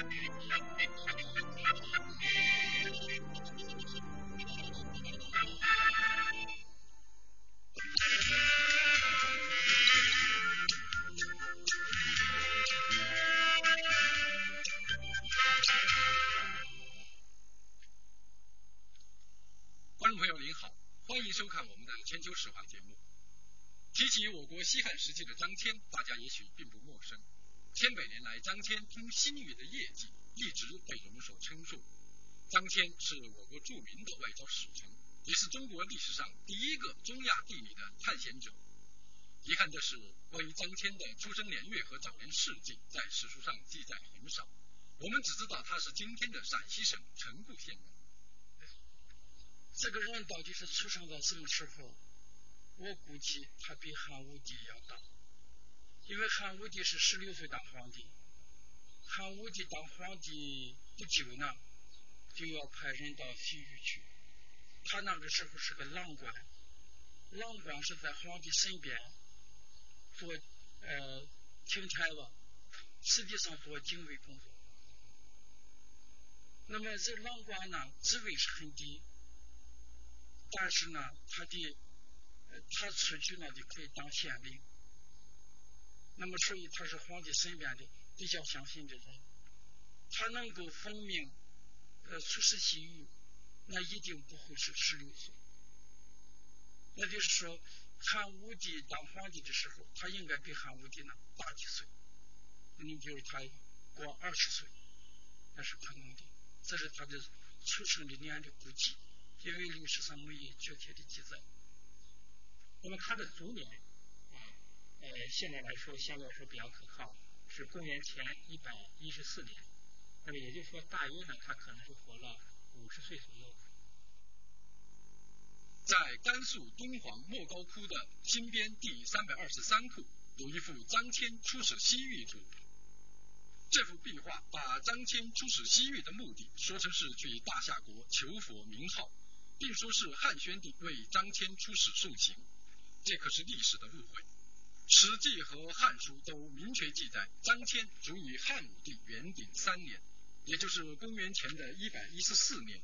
观众朋友您好，欢迎收看我们的全球史话节目。提起我国西汉时期的张骞，大家也许并不陌生。千百年来，张骞通西域的业绩一直被人们所称颂。张骞是我国著名的外交使臣，也是中国历史上第一个中亚地理的探险者。遗憾的是，关于张骞的出生年月和早年事迹，在史书上记载很少。我们只知道他是今天的陕西省城固县人。这个人到底是出生在什么时候？我估计他比汉武帝要大，因为汉武帝是十六岁当皇帝。汉武帝当皇帝不久呢，就要派人到西域去。他那个时候是个郎官，郎官是在皇帝身边做呃听差吧，实际上做警卫工作。那么这郎官呢，职位是很低。但是呢，他的他出去呢就可以当县令，那么所以他是皇帝身边的比较相信的人，他能够奉命呃出使西域，那一定不会是十六岁，那就是说汉武帝当皇帝的时候，他应该比汉武帝呢大几岁，你比如他过二十岁，那是可能的，这是他的出生的年的估计。因为历史上没有确切的记载。那么他的祖年，呃，现在来说相对来说比较可靠，是公元前一百一十四年。那么也就是说，大约呢，他可能是活了五十岁左右。在甘肃敦煌莫高窟的新编第三百二十三窟，有一幅张骞出使西域图。这幅壁画把张骞出使西域的目的说成是去大夏国求佛名号。并说是汉宣帝为张骞出使送行，这可是历史的误会。《史记》和《汉书》都明确记载，张骞卒于汉武帝元鼎三年，也就是公元前的一百一十四年，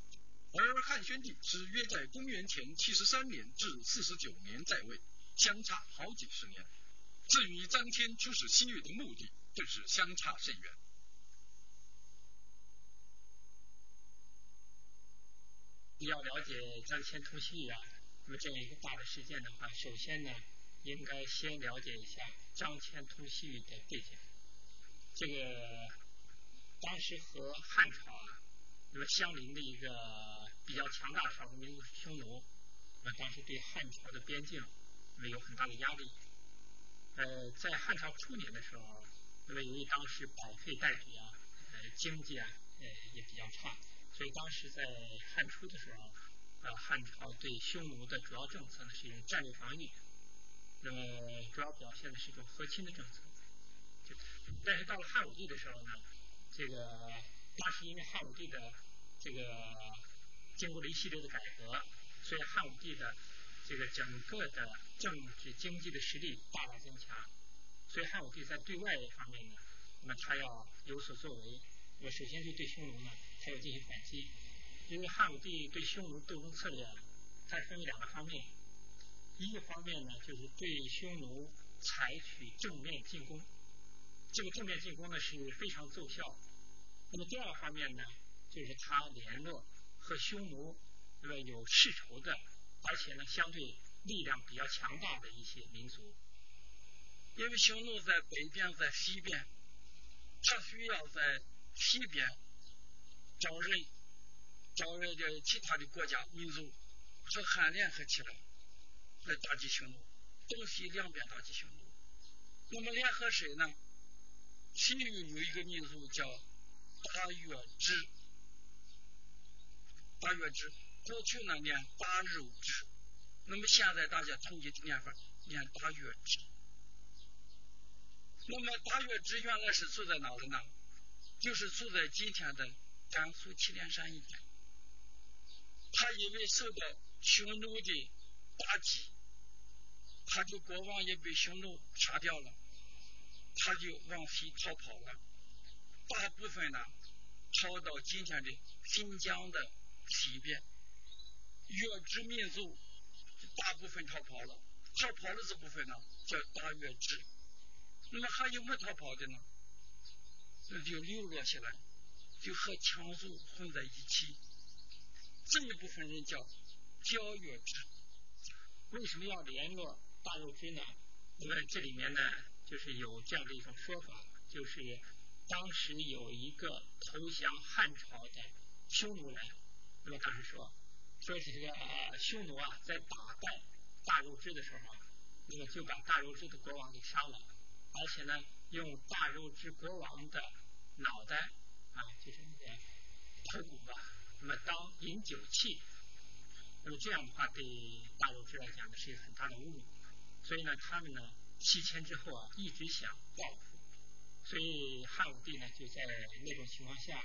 而汉宣帝是约在公元前七十三年至四十九年在位，相差好几十年。至于张骞出使西域的目的，更是相差甚远。要了解张骞出西域啊，那么这样一个大的事件的话，首先呢，应该先了解一下张骞通西域的背景。这个当时和汉朝啊，那么相邻的一个比较强大的少数民族匈奴，那么当时对汉朝的边境那么有很大的压力。呃，在汉朝初年的时候，那么由于当时保费待举啊，呃，经济啊，呃，也比较差。所以当时在汉初的时候，呃，汉朝对匈奴的主要政策呢是一种战略防御，那么主要表现的是一种和亲的政策。但是到了汉武帝的时候呢，这个当时因为汉武帝的这个经过了一系列的改革，所以汉武帝的这个整个的政治经济的实力大大增强，所以汉武帝在对外方面呢，那么他要有所作为。那么首先是对匈奴呢。他要进行反击，因为汉武帝对匈奴斗争策略，它分为两个方面。一方面呢，就是对匈奴采取正面进攻，这个正面进攻呢是非常奏效。那么第二方面呢，就是他联络和匈奴那么有世仇的，而且呢相对力量比较强大的一些民族。因为匈奴在北边，在西边，他需要在西边。招人，招人的其他的国家民族和汉联合起来来打击匈奴，东西两边打击匈奴。那么联合谁呢？西域有一个民族叫大月支，大月支过去呢念大肉支，那么现在大家统一的念法念大月支。那么大月支原来是住在哪里呢？就是住在今天的。甘肃祁连山一带，他因为受到匈奴的打击，他的国王也被匈奴杀掉了，他就往西逃跑了。大部分呢逃到今天的新疆的西边，月支民族大部分逃跑了，逃跑的这部分呢叫大月支，那么还有没逃跑的呢？那就流落下来，就和羌族混在一起，这一部分人叫交月支。为什么要联络大肉支呢？那么这里面呢，就是有这样的一种说法，就是当时有一个投降汉朝的匈奴人，那么当时说，说是这个匈奴啊，在打败大肉支的时候，那么就把大肉支的国王给杀了，而且呢，用大肉支国王的脑袋啊，就是那个头骨吧，那么当饮酒器。那么这样的话，对大肉支来讲呢，是一个很大的侮辱。所以呢，他们呢西迁之后啊，一直想报复。所以汉武帝呢，就在那种情况下，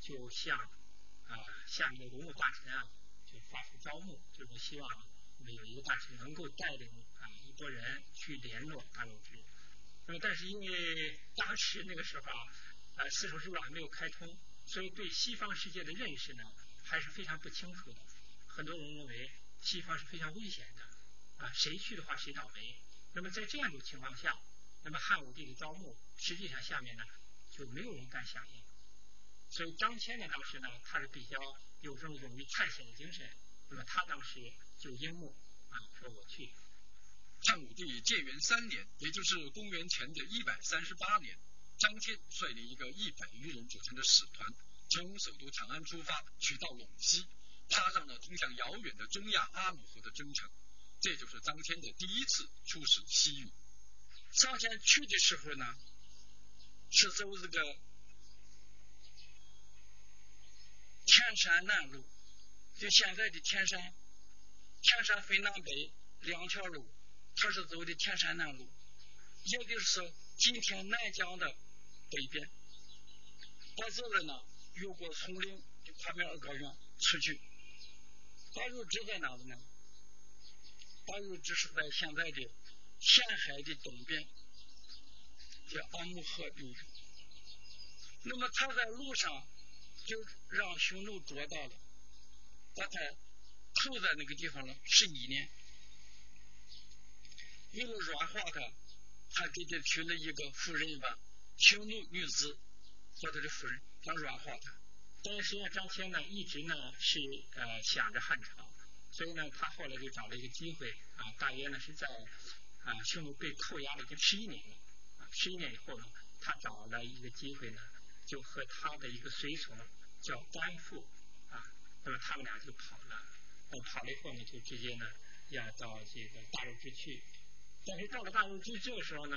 就向啊下面的文武大臣啊，就发出招募，就是希望我们有一个大臣能够带领啊一拨人去联络大陆之。那么，但是因为当时那个时候啊，呃丝绸之路还没有开通，所以对西方世界的认识呢，还是非常不清楚的。很多人认为西方是非常危险的，啊，谁去的话谁倒霉。那么在这样一种情况下，那么汉武帝的招募，实际上下面呢就没有人敢响应。所以张骞呢当时呢他是比较有这种勇于探险的精神，那么他当时就应募啊说我去。汉武帝建元三年，也就是公元前的一百三十八年，张骞率领一个一百余人组成的使团，从首都长安出发，取到陇西。踏上了通向遥远的中亚阿鲁河的征程，这就是张骞的第一次出使西域。张骞去的时候呢，是走这个天山南路，就现在的天山，天山分南北两条路，他是走的天山南路，也就是说今天南疆的北边。到这了呢，越过丛林，就跨面而高原出去。大肉支在哪里呢？大约只是在现在的填海的东边，叫阿姆河流域。那么他在路上就让匈奴捉到了，把他扣在那个地方了十一年。为了软化他，还给他娶了一个妇人吧，匈奴女子做他的夫人，想软化他。但是实际上张骞呢，一直呢是呃想着汉朝，所以呢，他后来就找了一个机会啊，大约呢是在啊匈奴被扣押了已经十一年了啊，十一年以后呢，他找了一个机会呢，就和他的一个随从叫甘父啊，那么他们俩就跑了，那跑了以后呢，就直接呢要到这个大肉支去，但是到了大肉支这个时候呢，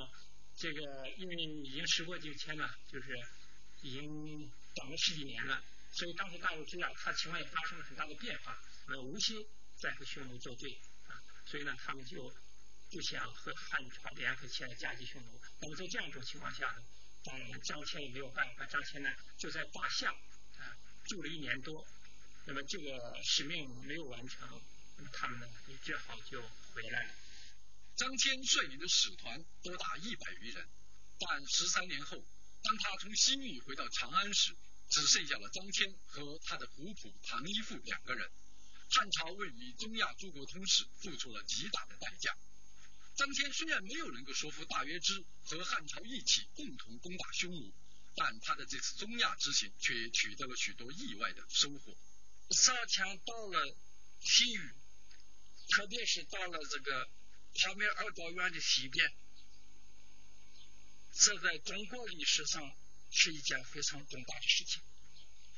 这个因为已经时过境迁了，就是已经等了十几年了。所以当时大肉支啊，他情况也发生了很大的变化，呃，无心再和匈奴作对啊，所以呢，他们就不想和汉朝联合起来夹击匈奴。那么在这样一种情况下呢，当然张骞也没有办法，张骞呢就在大象啊住了一年多，那么这个使命没有完成，那么他们呢也只好就回来了。张骞率领的使团多达一百余人，但十三年后，当他从西域回到长安时，只剩下了张骞和他的仆仆唐一父两个人。汉朝为与中亚诸国通使付出了极大的代价。张骞虽然没有能够说服大约支和汉朝一起共同攻打匈奴，但他的这次中亚之行却取得了许多意外的收获。上天到了西域，特别是到了这个帕米尔高原的西边，这在中国历史上。是一件非常重大的事情。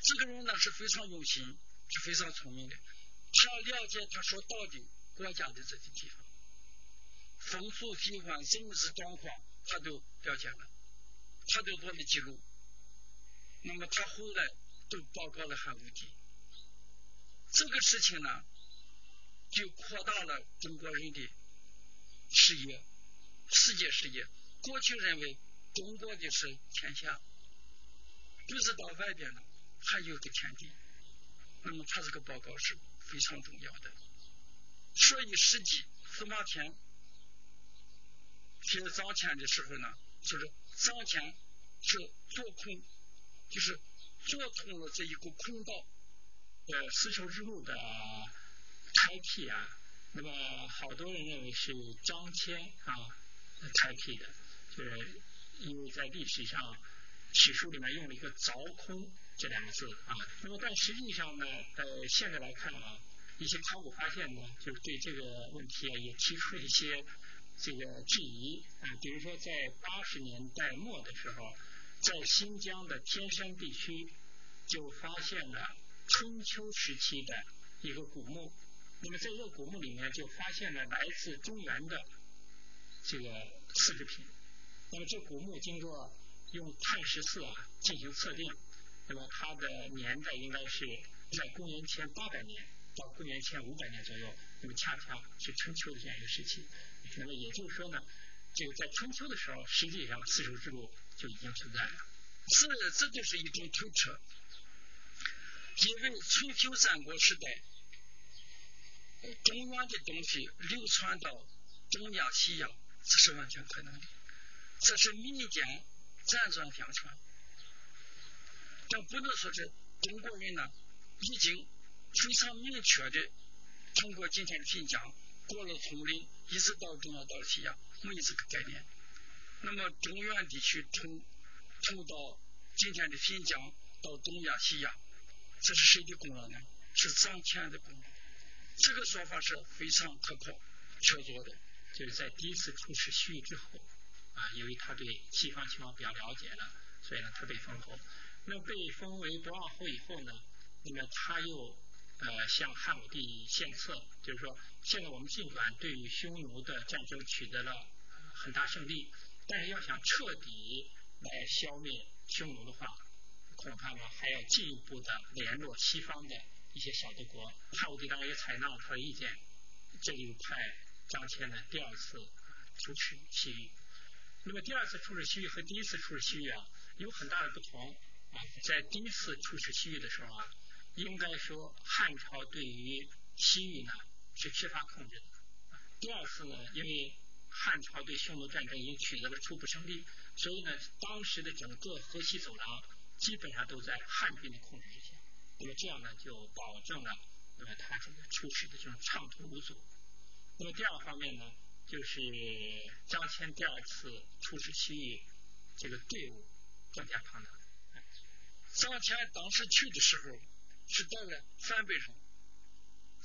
这个人呢是非常用心，是非常聪明的。他了解他所到的国家的这些地方，风俗习惯、政治状况，他都了解了，他都做了记录。那么他后来都报告了汉武帝。这个事情呢，就扩大了中国人的视野，世界视野。过去认为中国的是天下。就是到外边了，还有个天地。那么他这个报告是非常重要的。所以实际司马迁写张骞的时候呢，就是张骞是做空，就是做通了这一个空道，呃，丝绸之路的开辟啊。那么好多人认为是张骞啊开辟的，就是因为在历史上史书里面用了一个凿空这两个字啊。那么但实际上呢，呃，现在来看啊，一些考古发现呢，就是对这个问题啊也提出了一些这个质疑啊。比如说在八十年代末的时候，在新疆的天山地区就发现了春秋时期的一个古墓。那么在这个古墓里面就发现了来自中原的这个丝织品。那么这古墓经过用碳十四啊进行测定，那么它的年代应该是在公元前八百年到公元前五百年左右。那么恰恰是春秋的这样一个时期。那么也就是说呢，这个在春秋的时候，实际上丝绸之路就已经存在了。这，这就是一种推测，因为春秋战国时代。中原的东西流传到中亚西亚，这是完全可能的。这是民间辗转相传，但不能说是中国人呢已经非常明确的通过今天的新疆过了丛林，一直到中亚到西亚，没有这个概念。那么中原地区通通到今天的新疆到东亚西亚，这是谁的功劳呢？是张骞的功劳。这个说法是非常可靠、确凿的。就是在第一次出使西域之后，啊，由于他对西方情况比较了解了，所以呢，他被封侯。那被封为博望侯以后呢，那么他又呃向汉武帝献策，就是说，现在我们尽管对于匈奴的战争取得了很大胜利，但是要想彻底来消灭匈奴的话，恐怕呢还要进一步的联络西方的。一些小的国，汉武帝当然也采纳了他的意见，这就派张骞呢第二次出使西域。那么第二次出使西域和第一次出使西域啊有很大的不同啊，在第一次出使西域的时候啊，应该说汉朝对于西域呢是缺乏控制的。第二次呢，因为汉朝对匈奴战争已经取得了初步胜利，所以呢，当时的整个河西走廊基本上都在汉军的控制之下。那么这样呢，就保证了那么他这个出使的这种畅通无阻。那么第二个方面呢，就是张骞第二次出使西域，这个队伍更加庞大。张骞当时去的时候是带了三百人，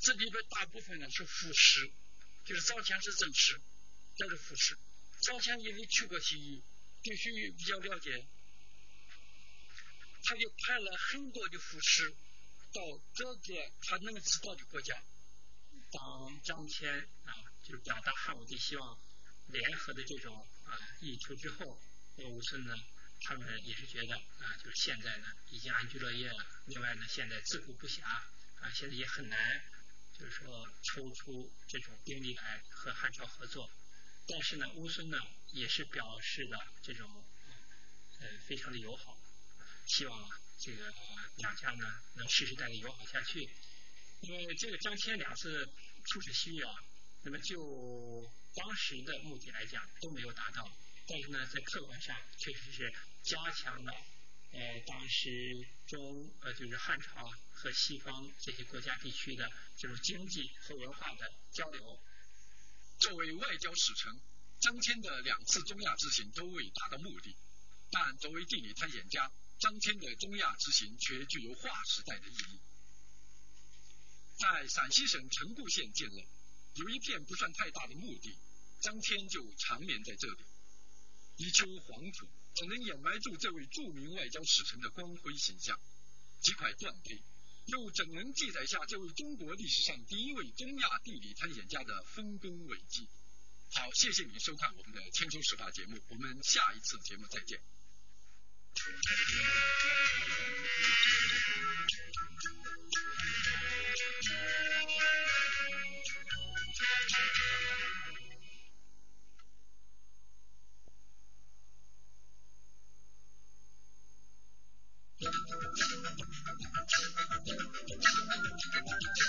这里边大部分呢是副使，就是张骞是正使，带着副使。张骞因为去过西域，对西域比较了解，他就派了很多的副使。到各个他能知道的国家，当张骞啊，就是表达汉武帝希望联合的这种啊意图之后，那乌孙呢，他们也是觉得啊，就是现在呢已经安居乐业了，另外呢现在自顾不暇啊，现在也很难，就是说抽出这种兵力来和汉朝合作，但是呢，乌孙呢也是表示了这种呃非常的友好，希望。这个两家呢能世世代代友好下去，因为这个张骞两次出使西域啊，那么就当时的目的来讲都没有达到，但是呢在客观上确实是加强了呃当时中呃就是汉朝和西方这些国家地区的这种经济和文化的交流。作为外交使臣，张骞的两次中亚之行都未达到目的，但作为地理探险家。张骞的中亚之行却具有划时代的意义。在陕西省城固县境内，有一片不算太大的墓地，张骞就长眠在这里。一丘黄土怎能掩埋住这位著名外交使臣的光辉形象？几块断碑又怎能记载下这位中国历史上第一位中亚地理探险家的丰功伟绩？好，谢谢你收看我们的《千秋史话》节目，我们下一次节目再见。Thank you.